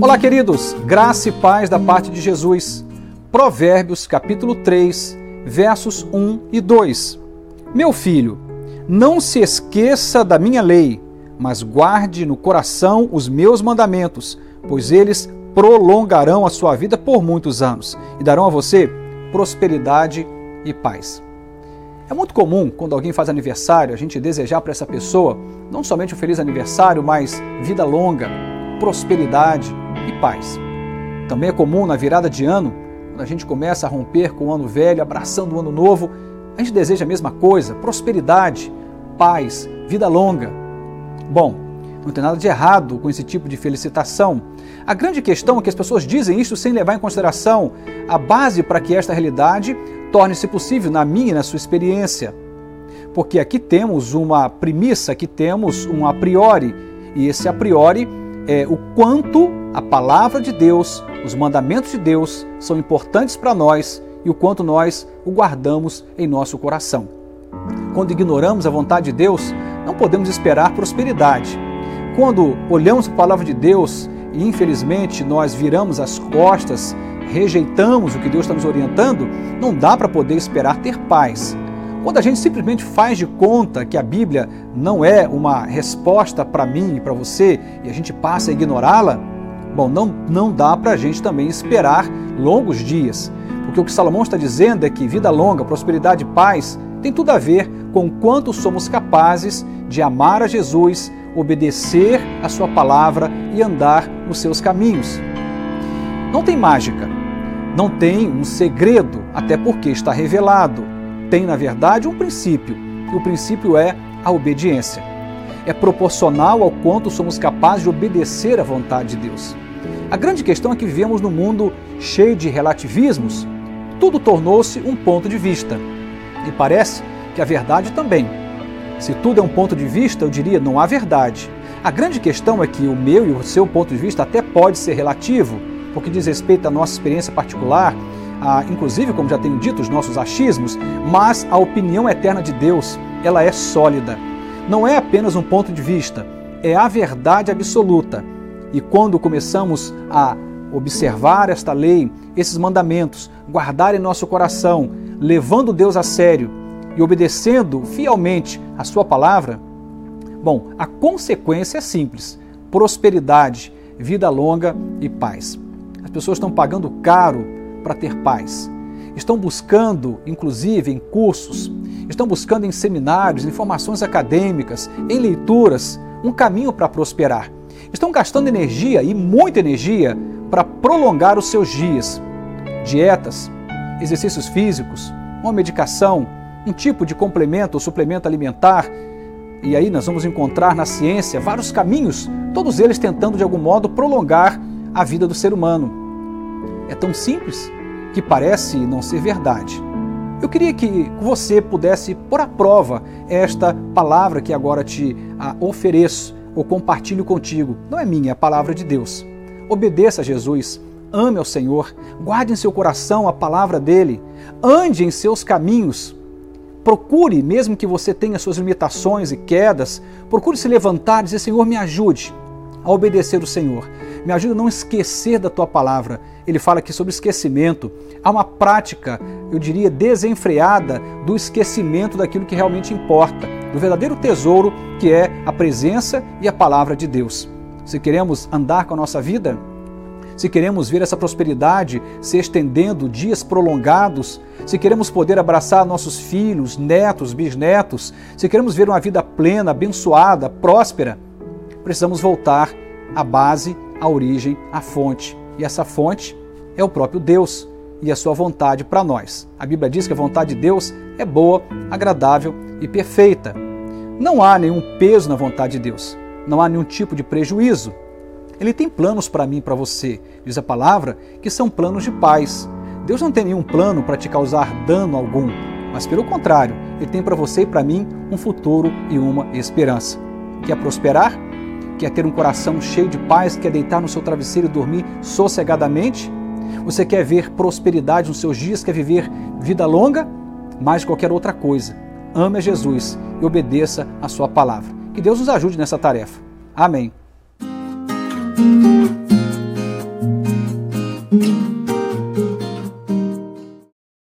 Olá, queridos, graça e paz da parte de Jesus. Provérbios, capítulo 3, versos 1 e 2. Meu filho, não se esqueça da minha lei, mas guarde no coração os meus mandamentos, pois eles prolongarão a sua vida por muitos anos e darão a você prosperidade e paz. É muito comum, quando alguém faz aniversário, a gente desejar para essa pessoa não somente um feliz aniversário, mas vida longa, prosperidade e paz. Também é comum na virada de ano, quando a gente começa a romper com o ano velho, abraçando o ano novo, a gente deseja a mesma coisa: prosperidade, paz, vida longa. Bom, não tem nada de errado com esse tipo de felicitação. A grande questão é que as pessoas dizem isso sem levar em consideração a base para que esta realidade torne-se possível na minha e na sua experiência. Porque aqui temos uma premissa, aqui temos um a priori, e esse a priori é o quanto a palavra de Deus, os mandamentos de Deus são importantes para nós e o quanto nós o guardamos em nosso coração. Quando ignoramos a vontade de Deus, não podemos esperar prosperidade. Quando olhamos a palavra de Deus e infelizmente nós viramos as costas, rejeitamos o que Deus está nos orientando, não dá para poder esperar ter paz. Quando a gente simplesmente faz de conta que a Bíblia não é uma resposta para mim e para você e a gente passa a ignorá-la, bom, não, não dá para a gente também esperar longos dias. Porque o que Salomão está dizendo é que vida longa, prosperidade e paz tem tudo a ver com quanto somos capazes de amar a Jesus, obedecer a Sua palavra e andar nos seus caminhos. Não tem mágica, não tem um segredo, até porque está revelado tem, na verdade, um princípio, e o princípio é a obediência. É proporcional ao quanto somos capazes de obedecer à vontade de Deus. A grande questão é que vivemos num mundo cheio de relativismos. Tudo tornou-se um ponto de vista. E parece que a verdade também. Se tudo é um ponto de vista, eu diria não há verdade. A grande questão é que o meu e o seu ponto de vista até pode ser relativo, porque diz respeito à nossa experiência particular, ah, inclusive, como já tenho dito, os nossos achismos, mas a opinião eterna de Deus, ela é sólida. Não é apenas um ponto de vista, é a verdade absoluta. E quando começamos a observar esta lei, esses mandamentos, guardar em nosso coração, levando Deus a sério e obedecendo fielmente a Sua palavra, bom, a consequência é simples: prosperidade, vida longa e paz. As pessoas estão pagando caro para ter paz. Estão buscando, inclusive, em cursos, estão buscando em seminários, em formações acadêmicas, em leituras, um caminho para prosperar. Estão gastando energia e muita energia para prolongar os seus dias. Dietas, exercícios físicos, uma medicação, um tipo de complemento ou suplemento alimentar. E aí nós vamos encontrar na ciência vários caminhos, todos eles tentando de algum modo prolongar a vida do ser humano. É tão simples que parece não ser verdade. Eu queria que você pudesse pôr à prova esta palavra que agora te ofereço ou compartilho contigo. Não é minha, é a palavra de Deus. Obedeça a Jesus, ame ao Senhor, guarde em seu coração a palavra dele, ande em seus caminhos. Procure, mesmo que você tenha suas limitações e quedas, procure se levantar e dizer: Senhor, me ajude a obedecer o Senhor. Me ajuda a não esquecer da tua palavra. Ele fala aqui sobre esquecimento. Há uma prática, eu diria, desenfreada do esquecimento daquilo que realmente importa, do verdadeiro tesouro que é a presença e a palavra de Deus. Se queremos andar com a nossa vida, se queremos ver essa prosperidade se estendendo dias prolongados, se queremos poder abraçar nossos filhos, netos, bisnetos, se queremos ver uma vida plena, abençoada, próspera, precisamos voltar à base, à origem, à fonte. E essa fonte é o próprio Deus e a sua vontade para nós. A Bíblia diz que a vontade de Deus é boa, agradável e perfeita. Não há nenhum peso na vontade de Deus, não há nenhum tipo de prejuízo. Ele tem planos para mim e para você, diz a palavra, que são planos de paz. Deus não tem nenhum plano para te causar dano algum, mas pelo contrário, Ele tem para você e para mim um futuro e uma esperança. Quer prosperar? Quer ter um coração cheio de paz? Quer deitar no seu travesseiro e dormir sossegadamente? Você quer ver prosperidade nos seus dias? Quer viver vida longa? Mais qualquer outra coisa. Ame a Jesus e obedeça a sua palavra. Que Deus nos ajude nessa tarefa. Amém.